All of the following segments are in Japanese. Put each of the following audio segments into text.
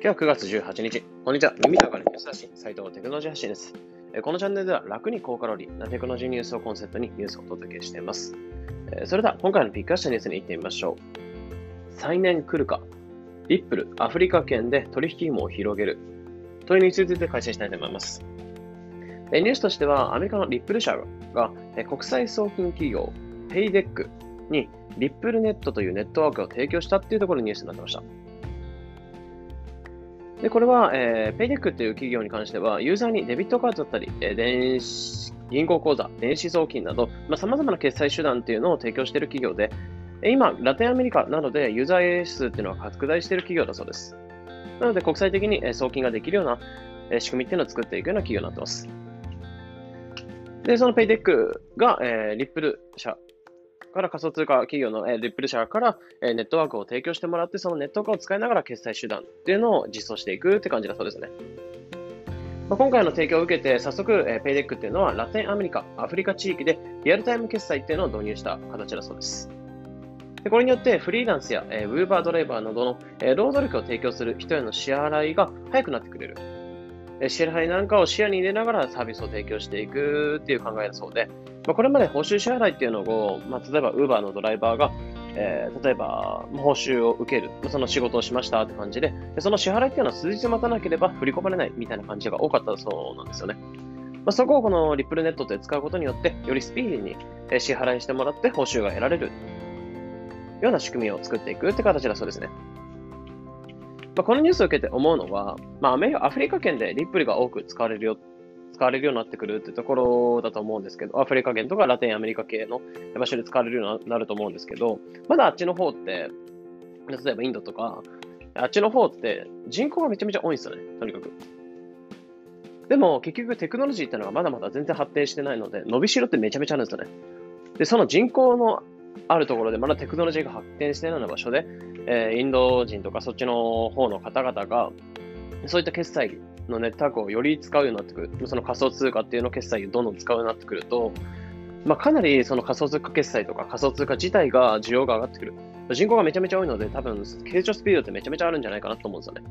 今日は9月18日。こんにちは。耳の中のニュース発信、斉藤テクノロジー発信です。このチャンネルでは楽に高カロリーなテクノロジーニュースをコンセプトにニュースをお届けしています。それでは今回のピックアップしたニュースに行ってみましょう。再燃来るか。リップル、アフリカ圏で取引網を広げる。というニュースについて解説したいと思います。ニュースとしては、アメリカのリップル社が国際送金企業、ペイデックにリップルネットというネットワークを提供したっていうところにニュースになってました。で、これは、えー、ペイデックっていう企業に関しては、ユーザーにデビットカードだったり、えー、電子、銀行口座、電子送金など、まあ、様々な決済手段っていうのを提供している企業で、今、ラテンアメリカなどでユーザー数っていうのは拡大している企業だそうです。なので、国際的に送金ができるような仕組みっていうのを作っていくような企業になっています。で、そのペイデックが、えー、リップル社から仮想通貨企業の、えー、リップル社から、え、ネットワークを提供してもらって、そのネットワークを使いながら決済手段っていうのを実装していくって感じだそうですね。ま、今回の提供を受けて、早速、えー、ペイデックっていうのはラテンアメリカ、アフリカ地域でリアルタイム決済っていうのを導入した形だそうです。でこれによってフリーランスや、え、ウーバードライバーなどの、え、労働力を提供する人への支払いが早くなってくれる。支払いなんかを視野に入れながらサービスを提供していくっていう考えだそうで、まあ、これまで報酬支払いっていうのを、まあ、例えば Uber のドライバーが、えー、例えば報酬を受ける、その仕事をしましたって感じで、その支払いっていうのは数日待たなければ振り込まれないみたいな感じが多かったそうなんですよね。まあ、そこをこのリップルネットで使うことによって、よりスピーディーに支払いしてもらって報酬が得られるような仕組みを作っていくって形だそうですね。まあ、このニュースを受けて思うのは、まあ、アメアフリカ圏でリップルが多く使われるよ、使われるようになってくるってところだと思うんですけど、アフリカ圏とかラテンアメリカ系の場所で使われるようになると思うんですけど、まだあっちの方って、例えばインドとか、あっちの方って人口がめちゃめちゃ多いんですよね、とにかく。でも結局テクノロジーっていうのがまだまだ全然発展してないので、伸びしろってめちゃめちゃあるんですよね。で、その人口のあるところでまだテクノロジーが発展してないような場所で、えー、インド人とかそっちの方の方々が、そういった決済のネットワークをより使うようになってくる。その仮想通貨っていうの決済をどんどん使うようになってくると、まあ、かなりその仮想通貨決済とか仮想通貨自体が需要が上がってくる。人口がめちゃめちゃ多いので、多分、成長スピードってめちゃめちゃあるんじゃないかなと思うんですよね。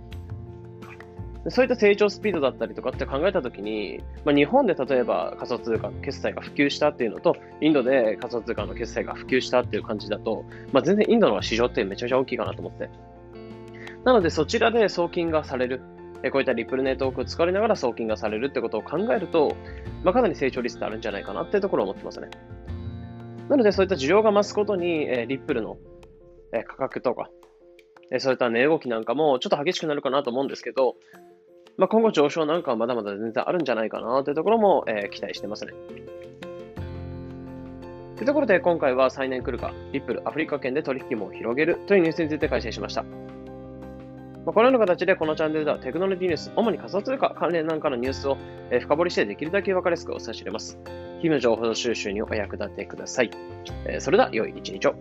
そういった成長スピードだったりとかって考えたときに、まあ、日本で例えば仮想通貨の決済が普及したっていうのと、インドで仮想通貨の決済が普及したっていう感じだと、まあ、全然インドの市場ってめちゃめちゃ大きいかなと思って。なのでそちらで送金がされる。こういったリップルネットワークを使われながら送金がされるってことを考えると、まあ、かなり成長率ってあるんじゃないかなっていうところを思ってますね。なのでそういった需要が増すことに、えリップルの価格とか、そういった値動きなんかもちょっと激しくなるかなと思うんですけど、まあ、今後上昇なんかはまだまだ全然あるんじゃないかなというところも、え、期待してますね。というところで今回は再燃来るか、リップルアフリカ圏で取引網を広げるというニュースについて解説しました。ま、このような形でこのチャンネルではテクノロジーニュース、主に仮想通貨関連なんかのニュースを深掘りしてできるだけ分かりやすくお伝えしています。日々の情報収集にお役立てください。それでは良い一日を。